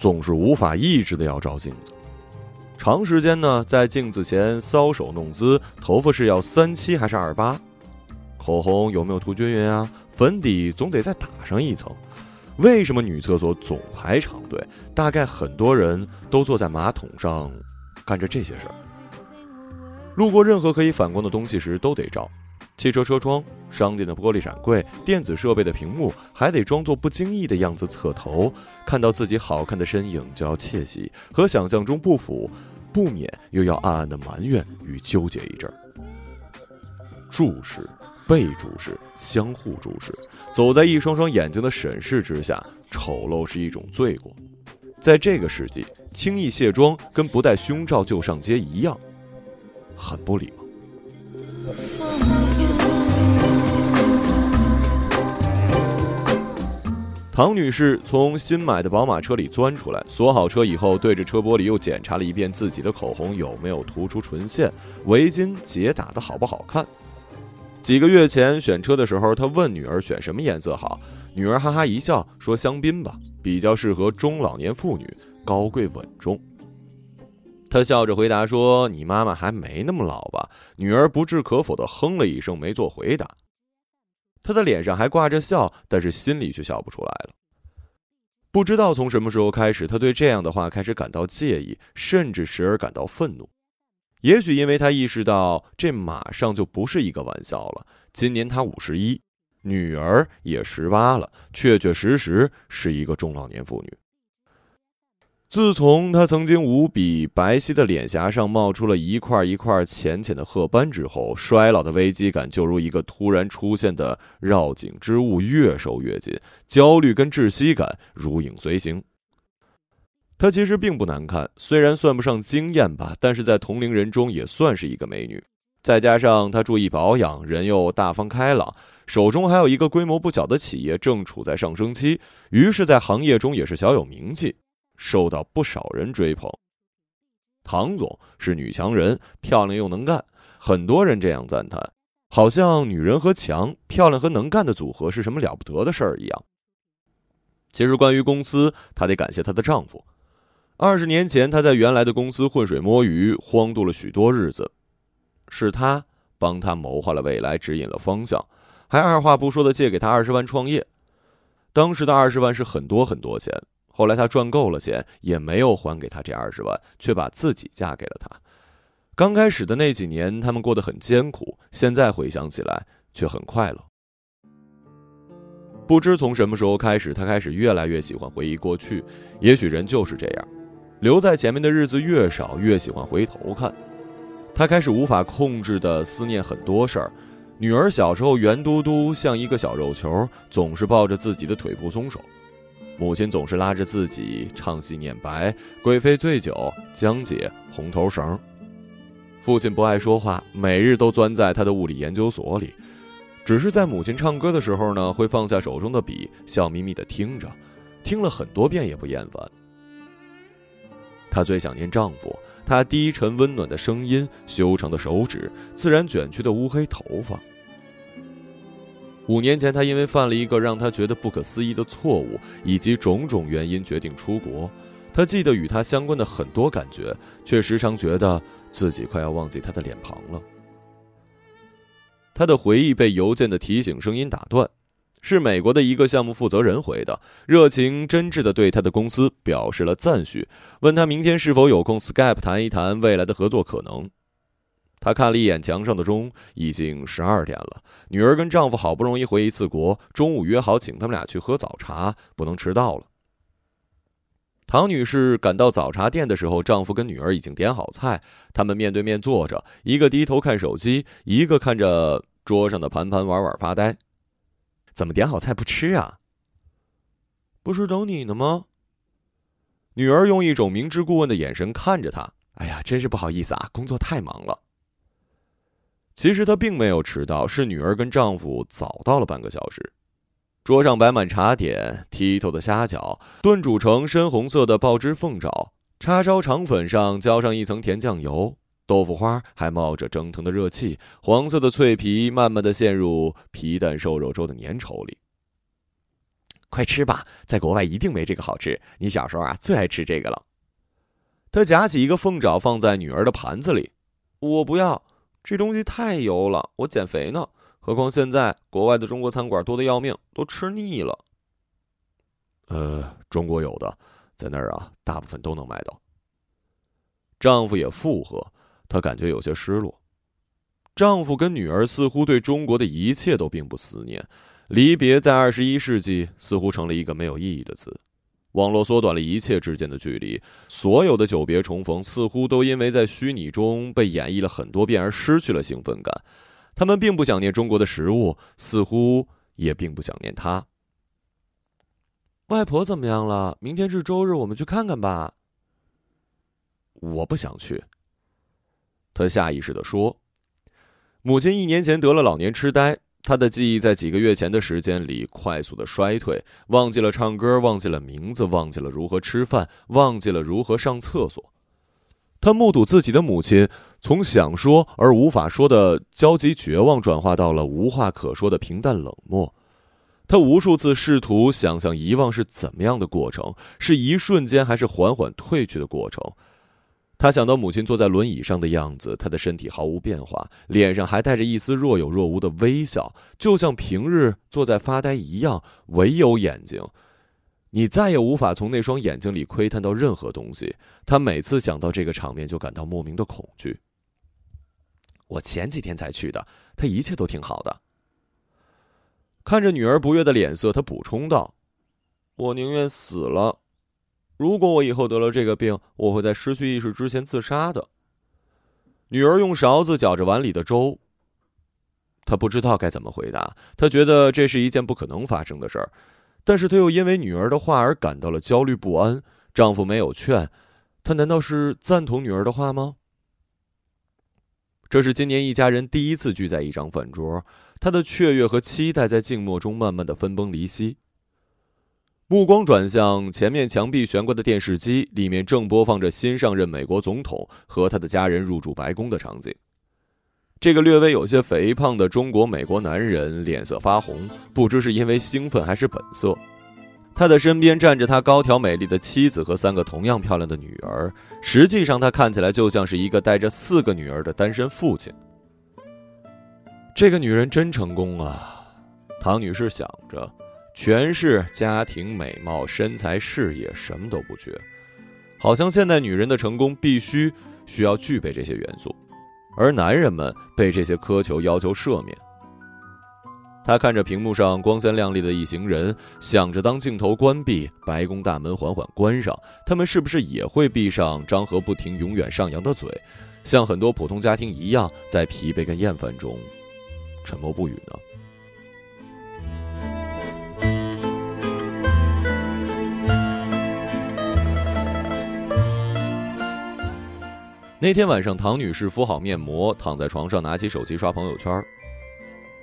总是无法抑制的要照镜子。长时间呢，在镜子前搔首弄姿，头发是要三七还是二八？口红有没有涂均匀啊？粉底总得再打上一层。为什么女厕所总排长队？大概很多人都坐在马桶上，干着这些事儿。路过任何可以反光的东西时，都得照。汽车车窗、商店的玻璃展柜、电子设备的屏幕，还得装作不经意的样子侧头，看到自己好看的身影就要窃喜，和想象中不符，不免又要暗暗的埋怨与纠结一阵儿。注视、被注视、相互注视，走在一双双眼睛的审视之下，丑陋是一种罪过。在这个世纪，轻易卸妆跟不戴胸罩就上街一样，很不礼貌。唐女士从新买的宝马车里钻出来，锁好车以后，对着车玻璃又检查了一遍自己的口红有没有涂出唇线，围巾结打的好不好看。几个月前选车的时候，她问女儿选什么颜色好，女儿哈哈一笑说：“香槟吧，比较适合中老年妇女，高贵稳重。”她笑着回答说：“你妈妈还没那么老吧？”女儿不置可否的哼了一声，没做回答。他的脸上还挂着笑，但是心里却笑不出来了。不知道从什么时候开始，他对这样的话开始感到介意，甚至时而感到愤怒。也许因为他意识到这马上就不是一个玩笑了。今年他五十一，女儿也十八了，确确实实是一个中老年妇女。自从他曾经无比白皙的脸颊上冒出了一块一块浅浅的褐斑之后，衰老的危机感就如一个突然出现的绕颈之物，越收越紧，焦虑跟窒息感如影随形。她其实并不难看，虽然算不上惊艳吧，但是在同龄人中也算是一个美女。再加上她注意保养，人又大方开朗，手中还有一个规模不小的企业正处在上升期，于是，在行业中也是小有名气。受到不少人追捧。唐总是女强人，漂亮又能干，很多人这样赞叹，好像女人和强、漂亮和能干的组合是什么了不得的事儿一样。其实，关于公司，她得感谢她的丈夫。二十年前，她在原来的公司浑水摸鱼，荒度了许多日子，是他帮她谋划了未来，指引了方向，还二话不说的借给她二十万创业。当时的二十万是很多很多钱。后来他赚够了钱，也没有还给他这二十万，却把自己嫁给了他。刚开始的那几年，他们过得很艰苦，现在回想起来却很快乐。不知从什么时候开始，他开始越来越喜欢回忆过去。也许人就是这样，留在前面的日子越少，越喜欢回头看。他开始无法控制的思念很多事儿：女儿小时候圆嘟嘟像一个小肉球，总是抱着自己的腿不松手。母亲总是拉着自己唱戏念白，贵妃醉酒，江姐红头绳。父亲不爱说话，每日都钻在他的物理研究所里，只是在母亲唱歌的时候呢，会放下手中的笔，笑眯眯的听着，听了很多遍也不厌烦。她最想念丈夫，他低沉温暖的声音，修长的手指，自然卷曲的乌黑头发。五年前，他因为犯了一个让他觉得不可思议的错误，以及种种原因决定出国。他记得与他相关的很多感觉，却时常觉得自己快要忘记他的脸庞了。他的回忆被邮件的提醒声音打断，是美国的一个项目负责人回的，热情真挚的对他的公司表示了赞许，问他明天是否有空 Skype 谈一谈未来的合作可能。她看了一眼墙上的钟，已经十二点了。女儿跟丈夫好不容易回一次国，中午约好请他们俩去喝早茶，不能迟到了。唐女士赶到早茶店的时候，丈夫跟女儿已经点好菜，他们面对面坐着，一个低头看手机，一个看着桌上的盘盘碗碗发呆。怎么点好菜不吃啊？不是等你呢吗？女儿用一种明知故问的眼神看着他。哎呀，真是不好意思啊，工作太忙了。其实她并没有迟到，是女儿跟丈夫早到了半个小时。桌上摆满茶点，剔透的虾饺，炖煮成深红色的爆汁凤爪，叉烧肠粉上浇上一层甜酱油，豆腐花还冒着蒸腾的热气，黄色的脆皮慢慢的陷入皮蛋瘦肉粥的粘稠里。快吃吧，在国外一定没这个好吃。你小时候啊最爱吃这个了。他夹起一个凤爪放在女儿的盘子里，我不要，这东西太油了，我减肥呢。何况现在国外的中国餐馆多的要命，都吃腻了。呃，中国有的，在那儿啊，大部分都能买到。丈夫也附和，她感觉有些失落。丈夫跟女儿似乎对中国的一切都并不思念，离别在二十一世纪似乎成了一个没有意义的词。网络缩短了一切之间的距离，所有的久别重逢似乎都因为在虚拟中被演绎了很多遍而失去了兴奋感。他们并不想念中国的食物，似乎也并不想念他。外婆怎么样了？明天是周日，我们去看看吧。我不想去。他下意识的说：“母亲一年前得了老年痴呆，他的记忆在几个月前的时间里快速的衰退，忘记了唱歌，忘记了名字，忘记了如何吃饭，忘记了如何上厕所。他目睹自己的母亲从想说而无法说的焦急绝望，转化到了无话可说的平淡冷漠。他无数次试图想象遗忘是怎么样的过程，是一瞬间还是缓缓退去的过程。”他想到母亲坐在轮椅上的样子，她的身体毫无变化，脸上还带着一丝若有若无的微笑，就像平日坐在发呆一样。唯有眼睛，你再也无法从那双眼睛里窥探到任何东西。他每次想到这个场面，就感到莫名的恐惧。我前几天才去的，他一切都挺好的。看着女儿不悦的脸色，他补充道：“我宁愿死了。”如果我以后得了这个病，我会在失去意识之前自杀的。女儿用勺子搅着碗里的粥。她不知道该怎么回答，她觉得这是一件不可能发生的事儿，但是她又因为女儿的话而感到了焦虑不安。丈夫没有劝，他难道是赞同女儿的话吗？这是今年一家人第一次聚在一张饭桌，他的雀跃和期待在静默中慢慢的分崩离析。目光转向前面墙壁悬挂的电视机，里面正播放着新上任美国总统和他的家人入住白宫的场景。这个略微有些肥胖的中国美国男人脸色发红，不知是因为兴奋还是本色。他的身边站着他高挑美丽的妻子和三个同样漂亮的女儿，实际上他看起来就像是一个带着四个女儿的单身父亲。这个女人真成功啊，唐女士想着。全是家庭、美貌、身材、事业，什么都不缺。好像现代女人的成功必须需要具备这些元素，而男人们被这些苛求要求赦免。他看着屏幕上光鲜亮丽的一行人，想着当镜头关闭，白宫大门缓缓关上，他们是不是也会闭上张合不停、永远上扬的嘴，像很多普通家庭一样，在疲惫跟厌烦中沉默不语呢？那天晚上，唐女士敷好面膜，躺在床上，拿起手机刷朋友圈。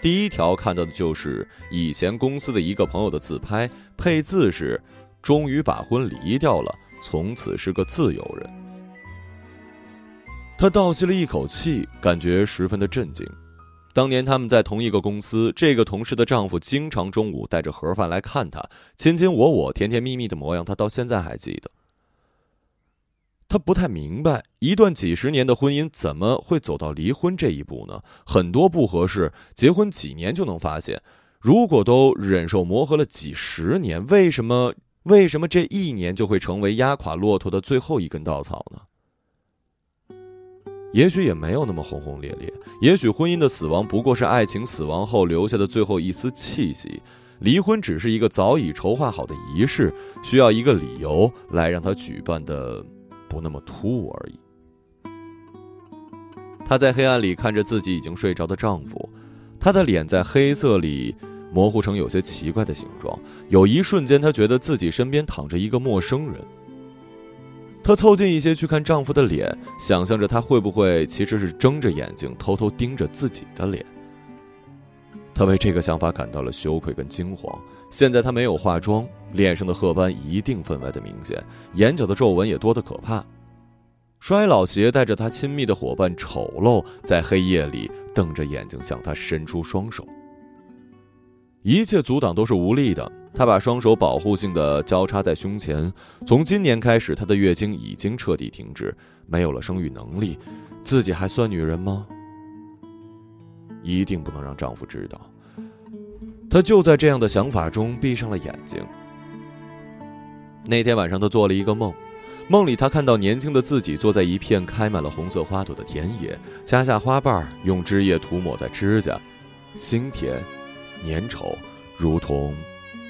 第一条看到的就是以前公司的一个朋友的自拍，配字是“终于把婚离掉了，从此是个自由人”。她倒吸了一口气，感觉十分的震惊。当年他们在同一个公司，这个同事的丈夫经常中午带着盒饭来看她，卿卿我我，甜甜蜜蜜的模样，她到现在还记得。他不太明白，一段几十年的婚姻怎么会走到离婚这一步呢？很多不合适，结婚几年就能发现。如果都忍受磨合了几十年，为什么为什么这一年就会成为压垮骆驼的最后一根稻草呢？也许也没有那么轰轰烈烈，也许婚姻的死亡不过是爱情死亡后留下的最后一丝气息，离婚只是一个早已筹划好的仪式，需要一个理由来让他举办的。不那么突兀而已。她在黑暗里看着自己已经睡着的丈夫，她的脸在黑色里模糊成有些奇怪的形状。有一瞬间，她觉得自己身边躺着一个陌生人。她凑近一些去看丈夫的脸，想象着他会不会其实是睁着眼睛偷偷盯着自己的脸。她为这个想法感到了羞愧跟惊慌。现在她没有化妆，脸上的褐斑一定分外的明显，眼角的皱纹也多得可怕。衰老携带着她亲密的伙伴丑陋，在黑夜里瞪着眼睛向她伸出双手。一切阻挡都是无力的。她把双手保护性的交叉在胸前。从今年开始，她的月经已经彻底停止，没有了生育能力，自己还算女人吗？一定不能让丈夫知道。她就在这样的想法中闭上了眼睛。那天晚上，她做了一个梦，梦里她看到年轻的自己坐在一片开满了红色花朵的田野，夹下花瓣，用汁液涂抹在指甲，心甜，粘稠，如同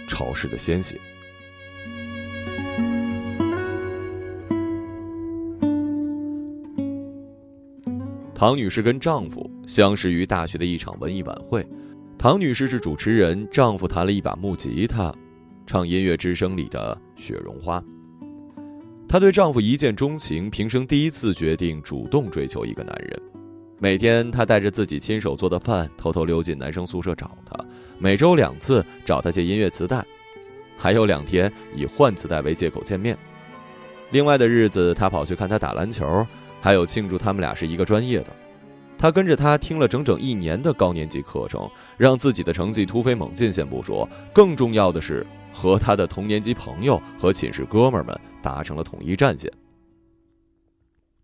潮湿的鲜血。唐女士跟丈夫相识于大学的一场文艺晚会，唐女士是主持人，丈夫弹了一把木吉他，唱《音乐之声》里的《雪绒花》。她对丈夫一见钟情，平生第一次决定主动追求一个男人。每天，她带着自己亲手做的饭，偷偷溜进男生宿舍找他；每周两次找他借音乐磁带，还有两天以换磁带为借口见面。另外的日子，她跑去看他打篮球。还有庆祝他们俩是一个专业的，他跟着他听了整整一年的高年级课程，让自己的成绩突飞猛进。先不说，更重要的是和他的同年级朋友和寝室哥们们达成了统一战线。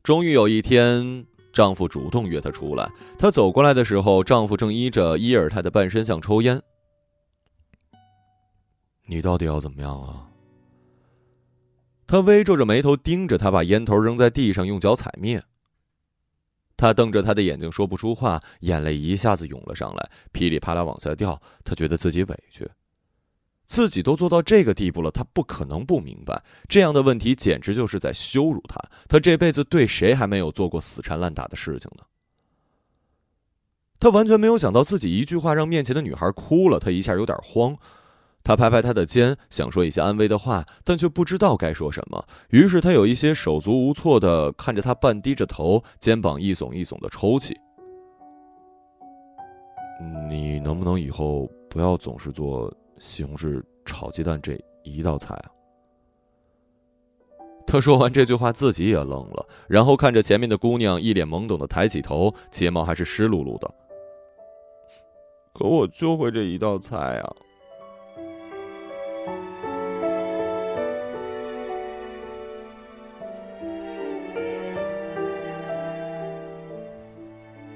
终于有一天，丈夫主动约她出来，她走过来的时候，丈夫正依着伊尔泰的半身像抽烟。你到底要怎么样啊？他微皱着眉头盯着他，把烟头扔在地上，用脚踩灭。他瞪着他的眼睛说不出话，眼泪一下子涌了上来，噼里啪啦往下掉。他觉得自己委屈，自己都做到这个地步了，他不可能不明白，这样的问题简直就是在羞辱他。他这辈子对谁还没有做过死缠烂打的事情呢？他完全没有想到自己一句话让面前的女孩哭了，他一下有点慌。他拍拍他的肩，想说一些安慰的话，但却不知道该说什么。于是他有一些手足无措的看着他，半低着头，肩膀一耸一耸的抽泣。你能不能以后不要总是做西红柿炒鸡蛋这一道菜啊？他说完这句话，自己也愣了，然后看着前面的姑娘，一脸懵懂的抬起头，睫毛还是湿漉漉的。可我就会这一道菜啊！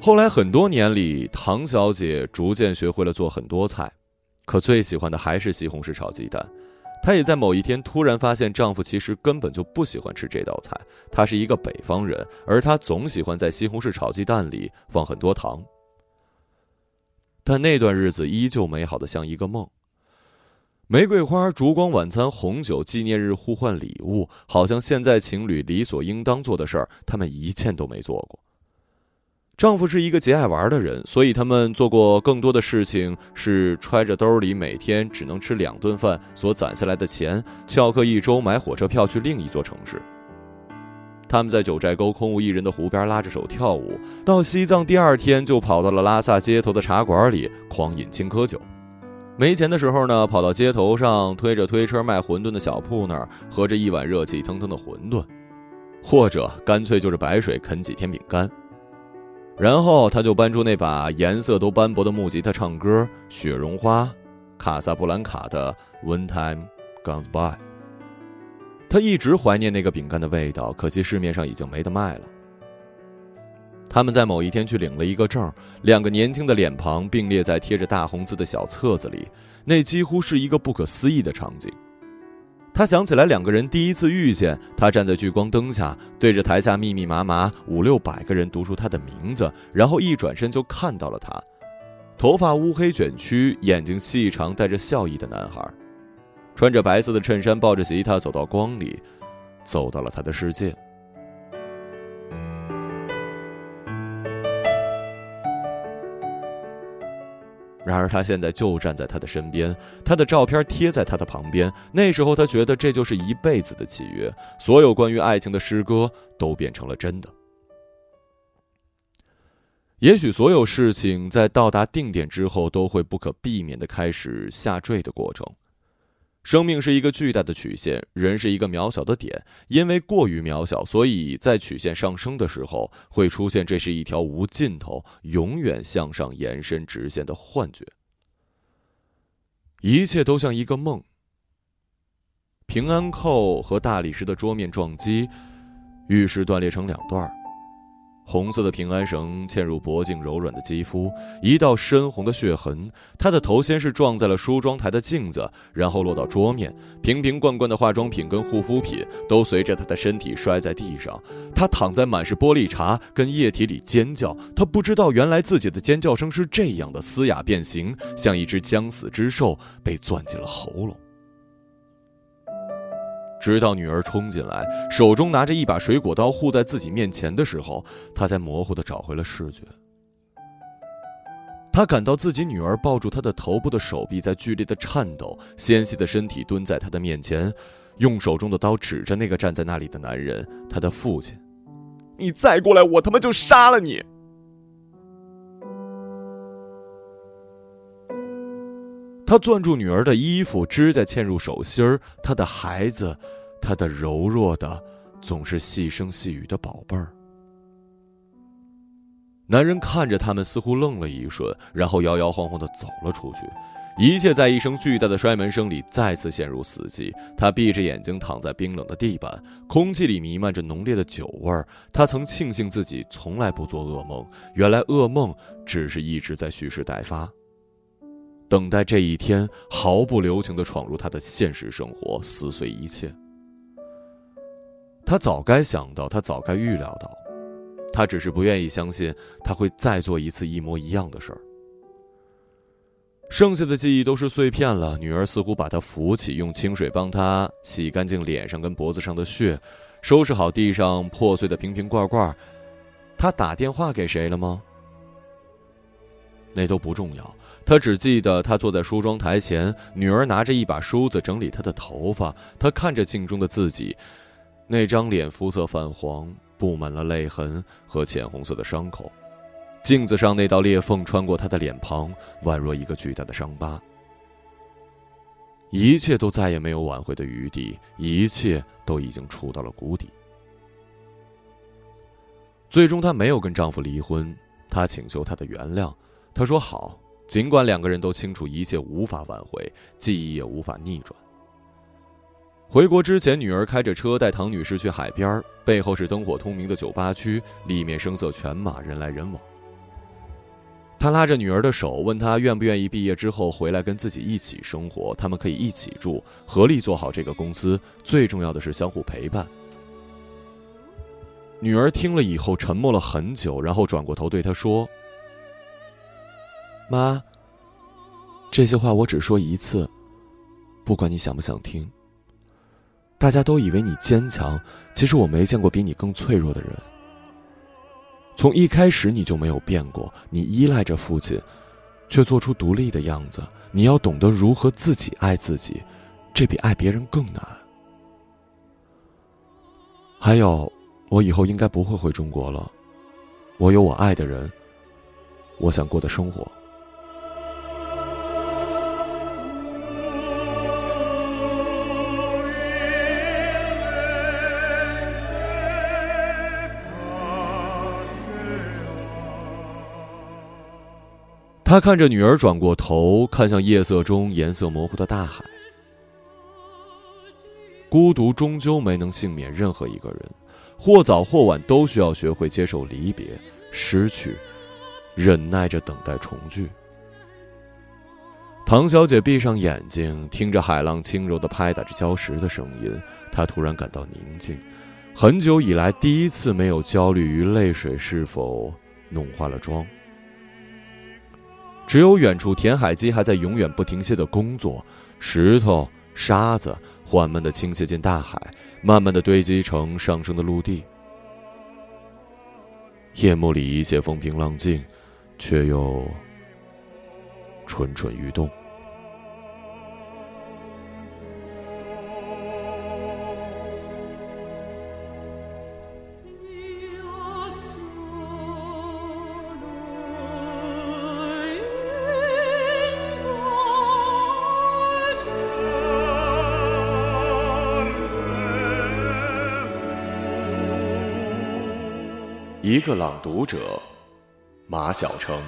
后来很多年里，唐小姐逐渐学会了做很多菜，可最喜欢的还是西红柿炒鸡蛋。她也在某一天突然发现，丈夫其实根本就不喜欢吃这道菜。他是一个北方人，而他总喜欢在西红柿炒鸡蛋里放很多糖。但那段日子依旧美好的像一个梦。玫瑰花、烛光晚餐、红酒、纪念日互换礼物，好像现在情侣理所应当做的事儿，他们一件都没做过。丈夫是一个极爱玩的人，所以他们做过更多的事情是揣着兜里每天只能吃两顿饭所攒下来的钱，翘课一周买火车票去另一座城市。他们在九寨沟空无一人的湖边拉着手跳舞，到西藏第二天就跑到了拉萨街头的茶馆里狂饮青稞酒。没钱的时候呢，跑到街头上推着推车卖馄饨的小铺那儿喝着一碗热气腾腾的馄饨，或者干脆就是白水啃几天饼干。然后他就搬出那把颜色都斑驳的木吉他唱歌，《雪绒花》，卡萨布兰卡的《When Time Goes By》。他一直怀念那个饼干的味道，可惜市面上已经没得卖了。他们在某一天去领了一个证，两个年轻的脸庞并列在贴着大红字的小册子里，那几乎是一个不可思议的场景。他想起来两个人第一次遇见，他站在聚光灯下，对着台下密密麻麻五六百个人读出他的名字，然后一转身就看到了他，头发乌黑卷曲，眼睛细长，带着笑意的男孩，穿着白色的衬衫，抱着吉他走到光里，走到了他的世界。然而他现在就站在他的身边，他的照片贴在他的旁边。那时候他觉得这就是一辈子的契约，所有关于爱情的诗歌都变成了真的。也许所有事情在到达定点之后，都会不可避免的开始下坠的过程。生命是一个巨大的曲线，人是一个渺小的点。因为过于渺小，所以在曲线上升的时候，会出现这是一条无尽头、永远向上延伸直线的幻觉。一切都像一个梦。平安扣和大理石的桌面撞击，玉石断裂成两段儿。红色的平安绳嵌入脖颈柔软的肌肤，一道深红的血痕。他的头先是撞在了梳妆台的镜子，然后落到桌面。瓶瓶罐罐的化妆品跟护肤品都随着他的身体摔在地上。他躺在满是玻璃碴跟液体里尖叫。他不知道原来自己的尖叫声是这样的嘶哑变形，像一只将死之兽被攥进了喉咙。直到女儿冲进来，手中拿着一把水果刀护在自己面前的时候，他才模糊的找回了视觉。他感到自己女儿抱住他的头部的手臂在剧烈的颤抖，纤细的身体蹲在他的面前，用手中的刀指着那个站在那里的男人，他的父亲：“你再过来，我他妈就杀了你！”他攥住女儿的衣服，指甲嵌入手心儿。他的孩子，他的柔弱的、总是细声细语的宝贝儿。男人看着他们，似乎愣了一瞬，然后摇摇晃晃的走了出去。一切在一声巨大的摔门声里再次陷入死寂。他闭着眼睛躺在冰冷的地板，空气里弥漫着浓烈的酒味儿。他曾庆幸自己从来不做噩梦，原来噩梦只是一直在蓄势待发。等待这一天，毫不留情的闯入他的现实生活，撕碎一切。他早该想到，他早该预料到，他只是不愿意相信他会再做一次一模一样的事儿。剩下的记忆都是碎片了。女儿似乎把他扶起，用清水帮他洗干净脸上跟脖子上的血，收拾好地上破碎的瓶瓶罐罐。他打电话给谁了吗？那都不重要。他只记得，他坐在梳妆台前，女儿拿着一把梳子整理他的头发。他看着镜中的自己，那张脸肤色泛黄，布满了泪痕和浅红色的伤口。镜子上那道裂缝穿过他的脸庞，宛若一个巨大的伤疤。一切都再也没有挽回的余地，一切都已经触到了谷底。最终，她没有跟丈夫离婚，她请求他的原谅。她说：“好。”尽管两个人都清楚一切无法挽回，记忆也无法逆转。回国之前，女儿开着车带唐女士去海边，背后是灯火通明的酒吧区，里面声色犬马，人来人往。他拉着女儿的手，问她愿不愿意毕业之后回来跟自己一起生活，他们可以一起住，合力做好这个公司。最重要的是相互陪伴。女儿听了以后沉默了很久，然后转过头对他说。妈，这些话我只说一次，不管你想不想听。大家都以为你坚强，其实我没见过比你更脆弱的人。从一开始你就没有变过，你依赖着父亲，却做出独立的样子。你要懂得如何自己爱自己，这比爱别人更难。还有，我以后应该不会回中国了，我有我爱的人，我想过的生活。他看着女儿转过头，看向夜色中颜色模糊的大海。孤独终究没能幸免任何一个人，或早或晚都需要学会接受离别、失去，忍耐着等待重聚。唐小姐闭上眼睛，听着海浪轻柔的拍打着礁石的声音，她突然感到宁静，很久以来第一次没有焦虑于泪水是否弄花了妆。只有远处填海机还在永远不停歇的工作，石头、沙子缓慢的倾泻进大海，慢慢的堆积成上升的陆地。夜幕里一切风平浪静，却又蠢蠢欲动。一个朗读者，马晓成。